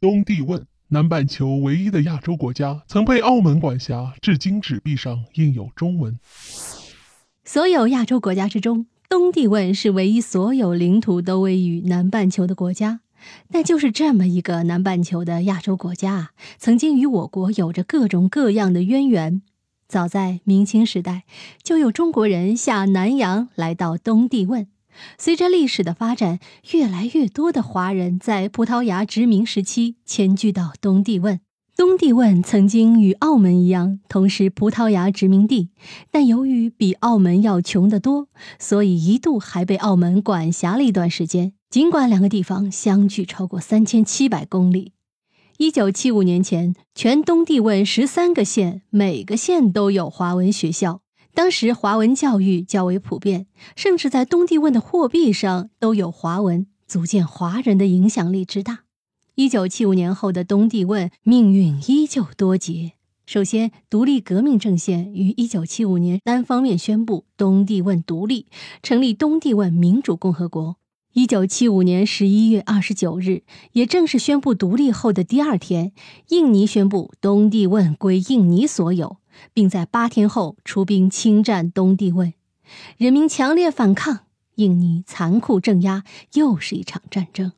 东帝汶，南半球唯一的亚洲国家，曾被澳门管辖，至今纸币上印有中文。所有亚洲国家之中，东帝汶是唯一所有领土都位于南半球的国家。但就是这么一个南半球的亚洲国家，曾经与我国有着各种各样的渊源。早在明清时代，就有中国人下南洋来到东帝汶。随着历史的发展，越来越多的华人在葡萄牙殖民时期迁居到东帝汶。东帝汶曾经与澳门一样，同是葡萄牙殖民地，但由于比澳门要穷得多，所以一度还被澳门管辖了一段时间。尽管两个地方相距超过三千七百公里。一九七五年前，全东帝汶十三个县，每个县都有华文学校。当时华文教育较为普遍，甚至在东帝汶的货币上都有华文，足见华人的影响力之大。一九七五年后的东帝汶命运依旧多劫。首先，独立革命阵线于一九七五年单方面宣布东帝汶独立，成立东帝汶民主共和国。一九七五年十一月二十九日，也正是宣布独立后的第二天，印尼宣布东帝汶归印尼所有，并在八天后出兵侵占东帝汶，人民强烈反抗，印尼残酷镇压，又是一场战争。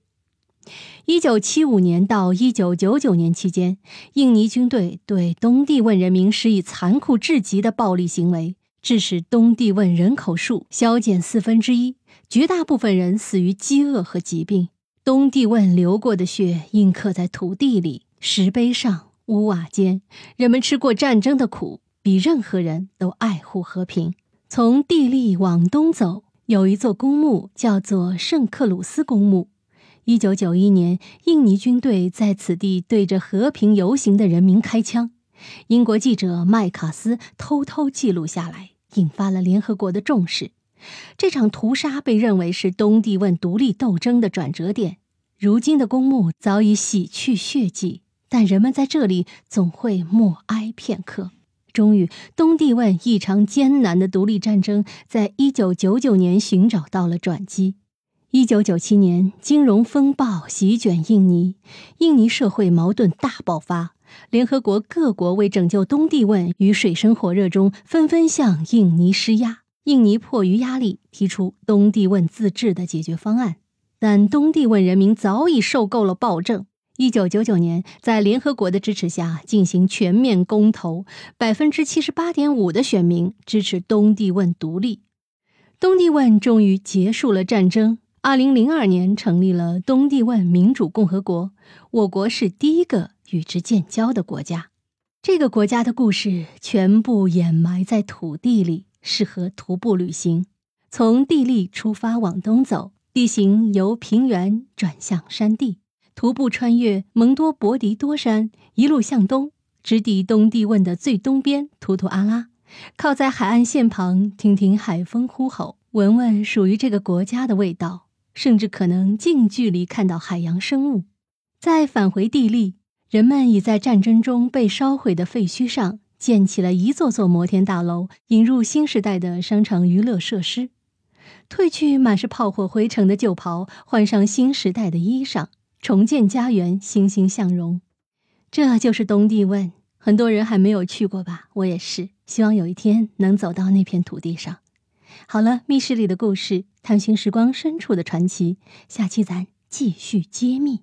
一九七五年到一九九九年期间，印尼军队对东帝汶人民施以残酷至极的暴力行为。致使东帝汶人口数削减四分之一，绝大部分人死于饥饿和疾病。东帝汶流过的血印刻在土地里、石碑上、屋瓦间。人们吃过战争的苦，比任何人都爱护和平。从地利往东走，有一座公墓，叫做圣克鲁斯公墓。一九九一年，印尼军队在此地对着和平游行的人民开枪。英国记者麦卡斯偷偷记录下来，引发了联合国的重视。这场屠杀被认为是东帝汶独立斗争的转折点。如今的公墓早已洗去血迹，但人们在这里总会默哀片刻。终于，东帝汶异常艰难的独立战争在一九九九年寻找到了转机。一九九七年，金融风暴席卷印尼，印尼社会矛盾大爆发。联合国各国为拯救东帝汶于水深火热中，纷纷向印尼施压。印尼迫于压力，提出东帝汶自治的解决方案。但东帝汶人民早已受够了暴政。一九九九年，在联合国的支持下进行全面公投，百分之七十八点五的选民支持东帝汶独立。东帝汶终于结束了战争。二零零二年，成立了东帝汶民主共和国。我国是第一个。与之建交的国家，这个国家的故事全部掩埋在土地里，适合徒步旅行。从地利出发往东走，地形由平原转向山地，徒步穿越蒙多博迪多山，一路向东，直抵东帝汶的最东边图图阿拉。靠在海岸线旁，听听海风呼吼，闻闻属于这个国家的味道，甚至可能近距离看到海洋生物。再返回地利。人们已在战争中被烧毁的废墟上建起了一座座摩天大楼，引入新时代的商场娱乐设施，褪去满是炮火灰尘的旧袍，换上新时代的衣裳，重建家园，欣欣向荣。这就是东帝汶，很多人还没有去过吧？我也是，希望有一天能走到那片土地上。好了，密室里的故事，探寻时光深处的传奇，下期咱继续揭秘。